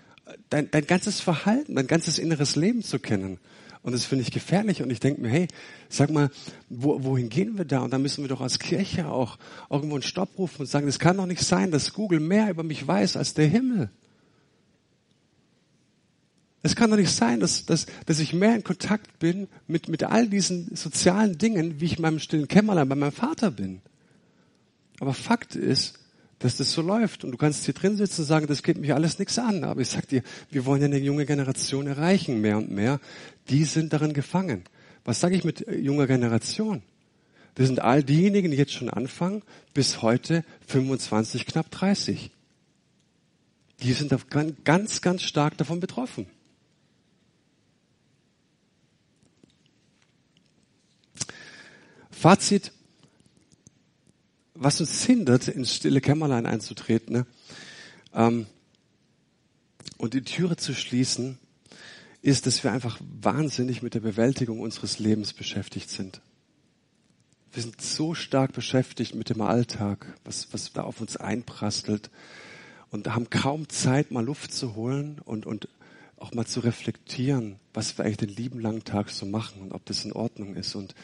dein, dein ganzes Verhalten, dein ganzes inneres Leben zu kennen. Und das finde ich gefährlich. Und ich denke mir, hey, sag mal, wo, wohin gehen wir da? Und da müssen wir doch als Kirche auch irgendwo einen Stopp rufen und sagen, es kann doch nicht sein, dass Google mehr über mich weiß als der Himmel. Es kann doch nicht sein, dass, dass, dass ich mehr in Kontakt bin mit, mit all diesen sozialen Dingen, wie ich in meinem stillen Kämmerlein bei meinem Vater bin. Aber Fakt ist, dass das so läuft. Und du kannst hier drin sitzen und sagen, das geht mich alles nichts an. Aber ich sag dir, wir wollen ja eine junge Generation erreichen, mehr und mehr. Die sind darin gefangen. Was sage ich mit äh, junger Generation? Das sind all diejenigen, die jetzt schon anfangen, bis heute 25, knapp 30. Die sind ganz, ganz stark davon betroffen. Fazit, was uns hindert, ins stille Kämmerlein einzutreten ne? ähm, und die Türe zu schließen, ist, dass wir einfach wahnsinnig mit der Bewältigung unseres Lebens beschäftigt sind. Wir sind so stark beschäftigt mit dem Alltag, was, was da auf uns einprasselt und haben kaum Zeit, mal Luft zu holen und, und auch mal zu reflektieren, was wir eigentlich den lieben langen Tag so machen und ob das in Ordnung ist. Und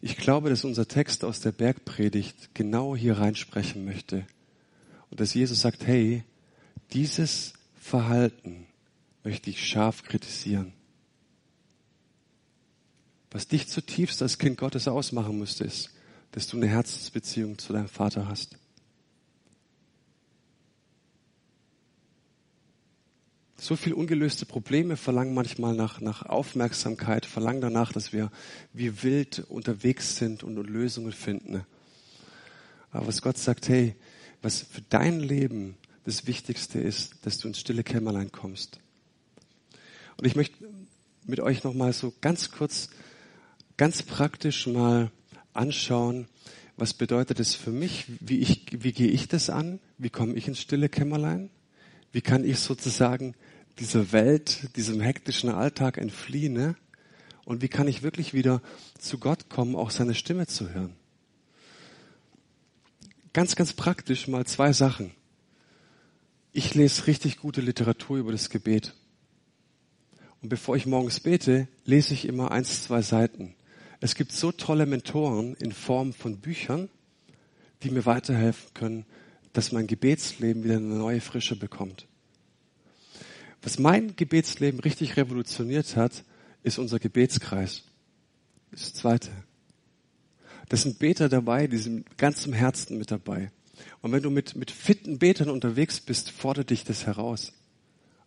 ich glaube, dass unser Text aus der Bergpredigt genau hier reinsprechen möchte. Und dass Jesus sagt, hey, dieses Verhalten möchte ich scharf kritisieren. Was dich zutiefst als Kind Gottes ausmachen müsste, ist, dass du eine Herzensbeziehung zu deinem Vater hast. So viel ungelöste Probleme verlangen manchmal nach, nach Aufmerksamkeit, verlangen danach, dass wir wie wild unterwegs sind und, und Lösungen finden. Aber was Gott sagt, hey, was für dein Leben das Wichtigste ist, dass du ins stille Kämmerlein kommst. Und ich möchte mit euch nochmal so ganz kurz ganz praktisch mal anschauen, was bedeutet es für mich? Wie, ich, wie gehe ich das an? Wie komme ich ins stille Kämmerlein? Wie kann ich sozusagen dieser Welt, diesem hektischen Alltag entfliehen? Ne? Und wie kann ich wirklich wieder zu Gott kommen, auch seine Stimme zu hören? Ganz, ganz praktisch mal zwei Sachen. Ich lese richtig gute Literatur über das Gebet. Und bevor ich morgens bete, lese ich immer eins, zwei Seiten. Es gibt so tolle Mentoren in Form von Büchern, die mir weiterhelfen können, dass mein Gebetsleben wieder eine neue Frische bekommt. Was mein Gebetsleben richtig revolutioniert hat, ist unser Gebetskreis. Das zweite. Das sind Beter dabei, die sind ganz zum Herzen mit dabei. Und wenn du mit, mit fitten Betern unterwegs bist, fordert dich das heraus.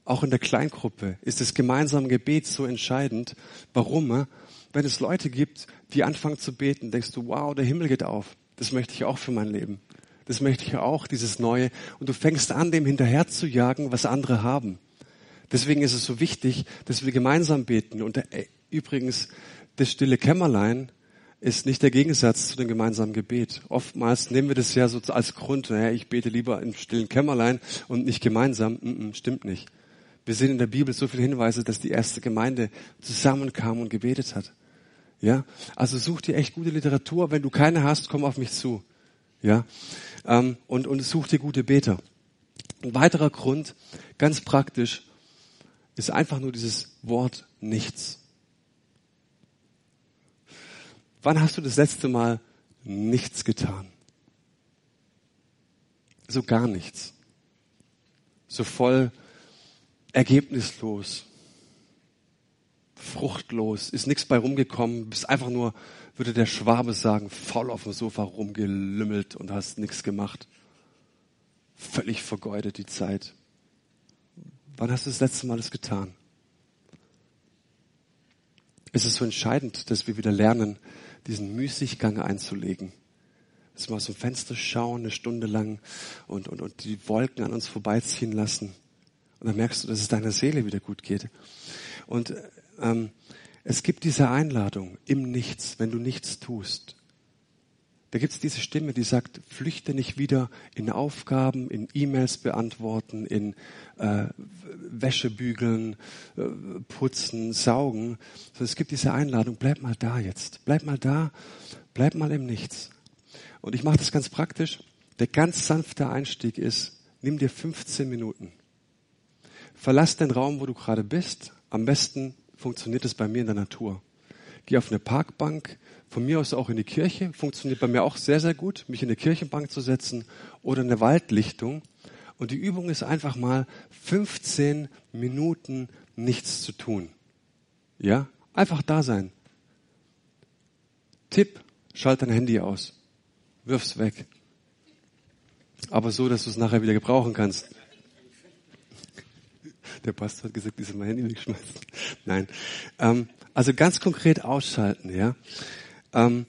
Auch in der Kleingruppe ist das gemeinsame Gebet so entscheidend. Warum? wenn es Leute gibt, die anfangen zu beten, denkst du, wow, der Himmel geht auf. Das möchte ich auch für mein Leben. Das möchte ich auch, dieses Neue. Und du fängst an, dem hinterher zu jagen, was andere haben. Deswegen ist es so wichtig, dass wir gemeinsam beten. Und äh, übrigens, das stille Kämmerlein ist nicht der Gegensatz zu dem gemeinsamen Gebet. Oftmals nehmen wir das ja so als Grund, naja, ich bete lieber im stillen Kämmerlein und nicht gemeinsam. Mm -mm, stimmt nicht. Wir sehen in der Bibel so viele Hinweise, dass die erste Gemeinde zusammenkam und gebetet hat. Ja, also such dir echt gute Literatur. Wenn du keine hast, komm auf mich zu. Ja, ähm, und, und such dir gute Beter. Ein weiterer Grund, ganz praktisch, ist einfach nur dieses Wort nichts. Wann hast du das letzte Mal nichts getan? So gar nichts. So voll ergebnislos fruchtlos, ist nichts bei rumgekommen, bist einfach nur, würde der Schwabe sagen, faul auf dem Sofa rumgelümmelt und hast nichts gemacht. Völlig vergeudet die Zeit. Wann hast du das letzte Mal das getan? Es ist so entscheidend, dass wir wieder lernen, diesen Müßiggang einzulegen. Dass wir aus dem Fenster schauen, eine Stunde lang und, und, und die Wolken an uns vorbeiziehen lassen. Und dann merkst du, dass es deiner Seele wieder gut geht. Und ähm, es gibt diese Einladung im Nichts, wenn du nichts tust. Da gibt es diese Stimme, die sagt, flüchte nicht wieder in Aufgaben, in E-Mails beantworten, in äh, Wäsche bügeln, äh, putzen, saugen. Sondern es gibt diese Einladung, bleib mal da jetzt. Bleib mal da, bleib mal im Nichts. Und ich mache das ganz praktisch. Der ganz sanfte Einstieg ist, nimm dir 15 Minuten. Verlass den Raum, wo du gerade bist. Am besten funktioniert es bei mir in der Natur. Gehe auf eine Parkbank, von mir aus auch in die Kirche, funktioniert bei mir auch sehr, sehr gut, mich in eine Kirchenbank zu setzen oder eine Waldlichtung. Und die Übung ist einfach mal 15 Minuten nichts zu tun. Ja? Einfach da sein. Tipp, schalt dein Handy aus. Wirf's weg. Aber so, dass du es nachher wieder gebrauchen kannst. Der Pastor hat gesagt, diese mein Handy wegschmeißen. Nein. Ähm, also ganz konkret ausschalten, ja. Ähm,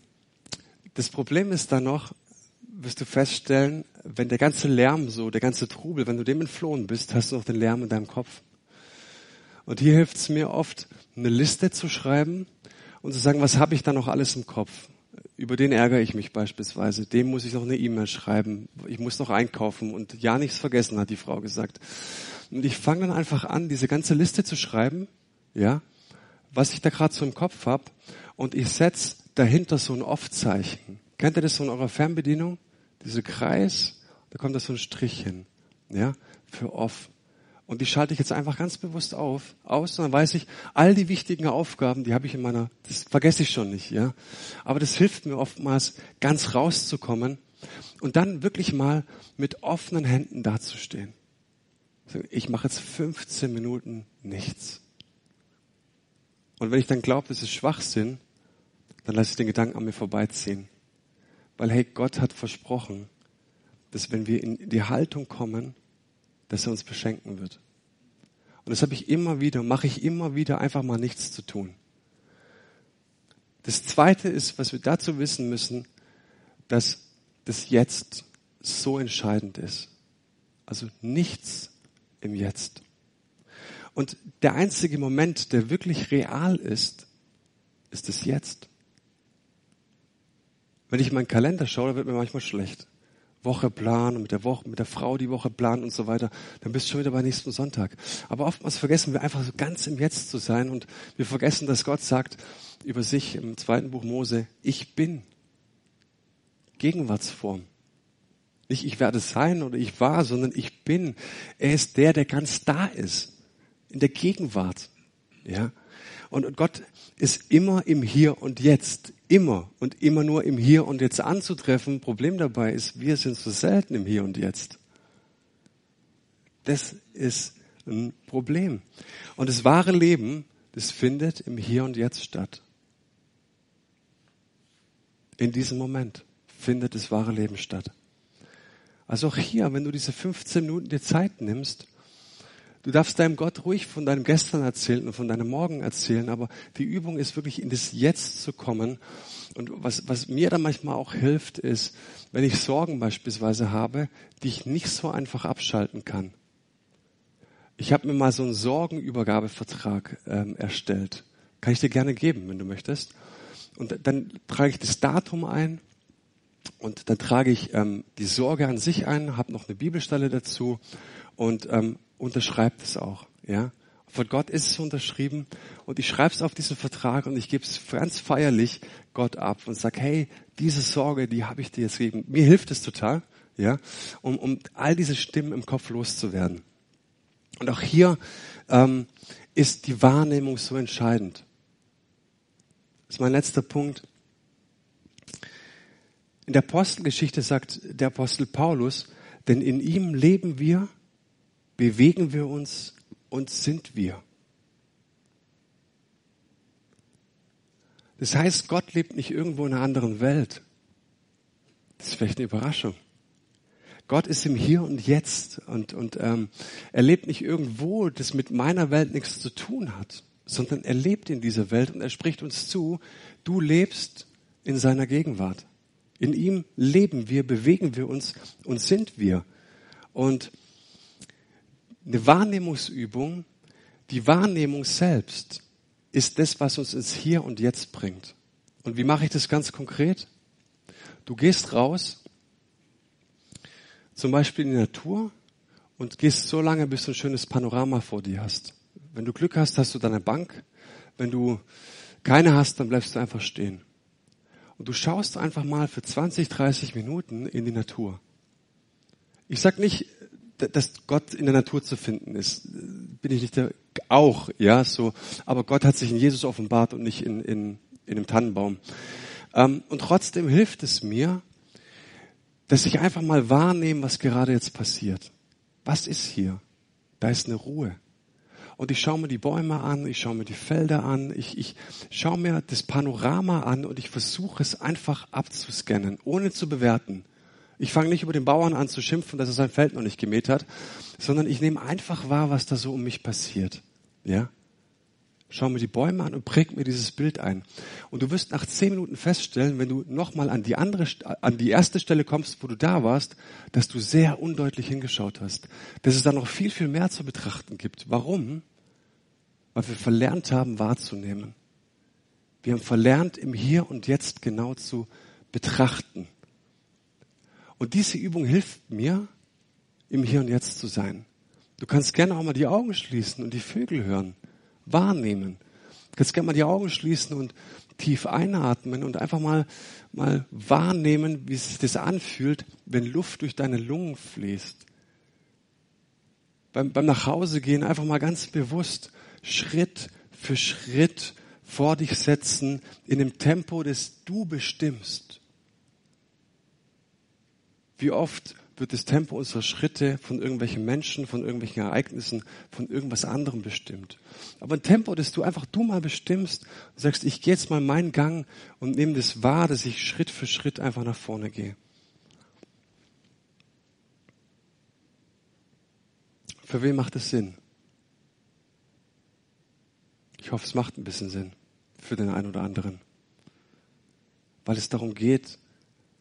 das Problem ist dann noch, wirst du feststellen, wenn der ganze Lärm so, der ganze Trubel, wenn du dem entflohen bist, hast du noch den Lärm in deinem Kopf. Und hier hilft es mir oft, eine Liste zu schreiben und zu sagen, was habe ich da noch alles im Kopf? Über den ärgere ich mich beispielsweise. Dem muss ich noch eine E-Mail schreiben. Ich muss noch einkaufen und ja nichts vergessen, hat die Frau gesagt. Und ich fange dann einfach an, diese ganze Liste zu schreiben, ja, was ich da gerade so im Kopf habe. Und ich setze dahinter so ein Off-Zeichen. Kennt ihr das so in eurer Fernbedienung? Diese Kreis, da kommt da so ein Strich hin, ja, für Off. Und die schalte ich jetzt einfach ganz bewusst auf, aus, und dann weiß ich, all die wichtigen Aufgaben, die habe ich in meiner, das vergesse ich schon nicht, ja. Aber das hilft mir oftmals, ganz rauszukommen und dann wirklich mal mit offenen Händen dazustehen. Ich mache jetzt 15 Minuten nichts. Und wenn ich dann glaube, das ist Schwachsinn, dann lasse ich den Gedanken an mir vorbeiziehen. Weil hey, Gott hat versprochen, dass wenn wir in die Haltung kommen, dass er uns beschenken wird. Und das habe ich immer wieder, mache ich immer wieder, einfach mal nichts zu tun. Das zweite ist, was wir dazu wissen müssen, dass das Jetzt so entscheidend ist. Also nichts im Jetzt. Und der einzige Moment, der wirklich real ist, ist das Jetzt. Wenn ich meinen Kalender schaue, da wird mir manchmal schlecht. Woche planen und mit der Woche, mit der Frau die Woche planen und so weiter, dann bist du schon wieder bei nächsten Sonntag. Aber oftmals vergessen wir einfach so ganz im Jetzt zu sein und wir vergessen, dass Gott sagt über sich im zweiten Buch Mose, ich bin. Gegenwartsform. Nicht ich werde sein oder ich war, sondern ich bin. Er ist der, der ganz da ist. In der Gegenwart. Ja. Und Gott ist immer im Hier und Jetzt. Immer und immer nur im Hier und Jetzt anzutreffen. Problem dabei ist, wir sind so selten im Hier und Jetzt. Das ist ein Problem. Und das wahre Leben, das findet im Hier und Jetzt statt. In diesem Moment findet das wahre Leben statt. Also auch hier, wenn du diese 15 Minuten dir Zeit nimmst, Du darfst deinem Gott ruhig von deinem Gestern erzählen und von deinem Morgen erzählen, aber die Übung ist wirklich in das Jetzt zu kommen. Und was, was mir da manchmal auch hilft, ist, wenn ich Sorgen beispielsweise habe, die ich nicht so einfach abschalten kann. Ich habe mir mal so einen Sorgenübergabevertrag ähm, erstellt. Kann ich dir gerne geben, wenn du möchtest. Und dann trage ich das Datum ein und dann trage ich ähm, die Sorge an sich ein, habe noch eine Bibelstelle dazu und ähm, unterschreibt es auch. Ja, von Gott ist es unterschrieben und ich schreibe es auf diesen Vertrag und ich gebe es ganz feierlich Gott ab und sage, hey, diese Sorge, die habe ich dir jetzt gegeben. Mir hilft es total, ja, um, um all diese Stimmen im Kopf loszuwerden. Und auch hier ähm, ist die Wahrnehmung so entscheidend. Das ist mein letzter Punkt. In der Apostelgeschichte sagt der Apostel Paulus, denn in ihm leben wir bewegen wir uns und sind wir. Das heißt, Gott lebt nicht irgendwo in einer anderen Welt. Das ist vielleicht eine Überraschung. Gott ist im Hier und Jetzt und, und ähm, er lebt nicht irgendwo, das mit meiner Welt nichts zu tun hat, sondern er lebt in dieser Welt und er spricht uns zu, du lebst in seiner Gegenwart. In ihm leben wir, bewegen wir uns und sind wir. Und eine Wahrnehmungsübung, die Wahrnehmung selbst ist das, was uns ins Hier und Jetzt bringt. Und wie mache ich das ganz konkret? Du gehst raus, zum Beispiel in die Natur und gehst so lange, bis du ein schönes Panorama vor dir hast. Wenn du Glück hast, hast du deine Bank. Wenn du keine hast, dann bleibst du einfach stehen. Und du schaust einfach mal für 20, 30 Minuten in die Natur. Ich sag nicht, dass Gott in der Natur zu finden ist, bin ich nicht der, auch, ja, so. Aber Gott hat sich in Jesus offenbart und nicht in, in, in einem Tannenbaum. Ähm, und trotzdem hilft es mir, dass ich einfach mal wahrnehme, was gerade jetzt passiert. Was ist hier? Da ist eine Ruhe. Und ich schaue mir die Bäume an, ich schaue mir die Felder an, ich, ich schaue mir das Panorama an und ich versuche es einfach abzuscannen, ohne zu bewerten. Ich fange nicht über den Bauern an zu schimpfen, dass er sein Feld noch nicht gemäht hat, sondern ich nehme einfach wahr, was da so um mich passiert. Ja? Schau mir die Bäume an und präg mir dieses Bild ein. Und du wirst nach zehn Minuten feststellen, wenn du nochmal an die andere, an die erste Stelle kommst, wo du da warst, dass du sehr undeutlich hingeschaut hast. Dass es da noch viel, viel mehr zu betrachten gibt. Warum? Weil wir verlernt haben, wahrzunehmen. Wir haben verlernt, im Hier und Jetzt genau zu betrachten. Und diese Übung hilft mir, im Hier und Jetzt zu sein. Du kannst gerne auch mal die Augen schließen und die Vögel hören, wahrnehmen. Kannst gerne mal die Augen schließen und tief einatmen und einfach mal, mal wahrnehmen, wie sich das anfühlt, wenn Luft durch deine Lungen fließt. Beim, beim Nachhausegehen einfach mal ganz bewusst Schritt für Schritt vor dich setzen in dem Tempo, das du bestimmst. Wie oft wird das Tempo unserer Schritte von irgendwelchen Menschen, von irgendwelchen Ereignissen, von irgendwas anderem bestimmt. Aber ein Tempo, das du einfach du mal bestimmst und sagst, ich gehe jetzt mal meinen Gang und nehme das wahr, dass ich Schritt für Schritt einfach nach vorne gehe. Für wen macht es Sinn? Ich hoffe, es macht ein bisschen Sinn für den einen oder anderen. Weil es darum geht,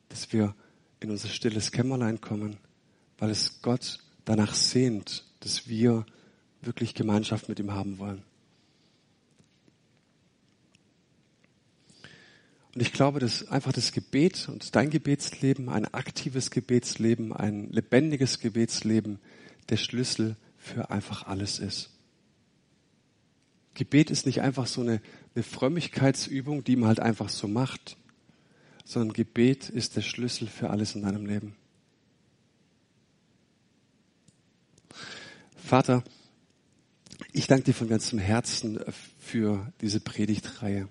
dass wir in unser stilles Kämmerlein kommen, weil es Gott danach sehnt, dass wir wirklich Gemeinschaft mit ihm haben wollen. Und ich glaube, dass einfach das Gebet und dein Gebetsleben, ein aktives Gebetsleben, ein lebendiges Gebetsleben der Schlüssel für einfach alles ist. Gebet ist nicht einfach so eine, eine Frömmigkeitsübung, die man halt einfach so macht, sondern Gebet ist der Schlüssel für alles in deinem Leben. Vater, ich danke dir von ganzem Herzen für diese Predigtreihe.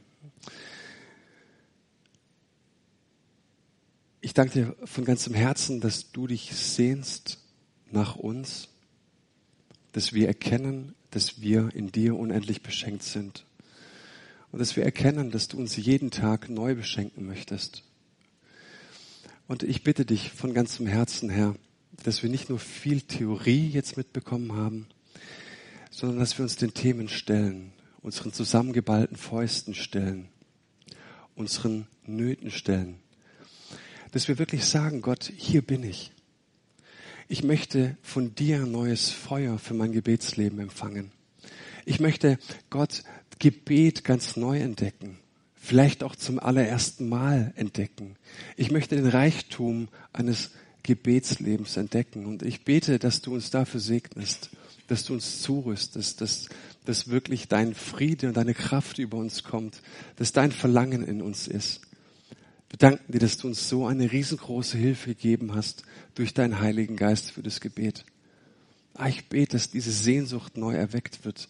Ich danke dir von ganzem Herzen, dass du dich sehnst nach uns, dass wir erkennen, dass wir in dir unendlich beschenkt sind und dass wir erkennen, dass du uns jeden Tag neu beschenken möchtest. Und ich bitte dich von ganzem Herzen, Herr, dass wir nicht nur viel Theorie jetzt mitbekommen haben, sondern dass wir uns den Themen stellen, unseren zusammengeballten Fäusten stellen, unseren Nöten stellen dass wir wirklich sagen, Gott, hier bin ich. Ich möchte von dir neues Feuer für mein Gebetsleben empfangen. Ich möchte Gott Gebet ganz neu entdecken, vielleicht auch zum allerersten Mal entdecken. Ich möchte den Reichtum eines Gebetslebens entdecken und ich bete, dass du uns dafür segnest, dass du uns zurüstest, dass, dass wirklich dein Friede und deine Kraft über uns kommt, dass dein Verlangen in uns ist. Wir danken dir, dass du uns so eine riesengroße Hilfe gegeben hast durch deinen Heiligen Geist für das Gebet. Ah, ich bete, dass diese Sehnsucht neu erweckt wird,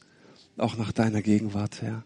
auch nach deiner Gegenwart, Herr.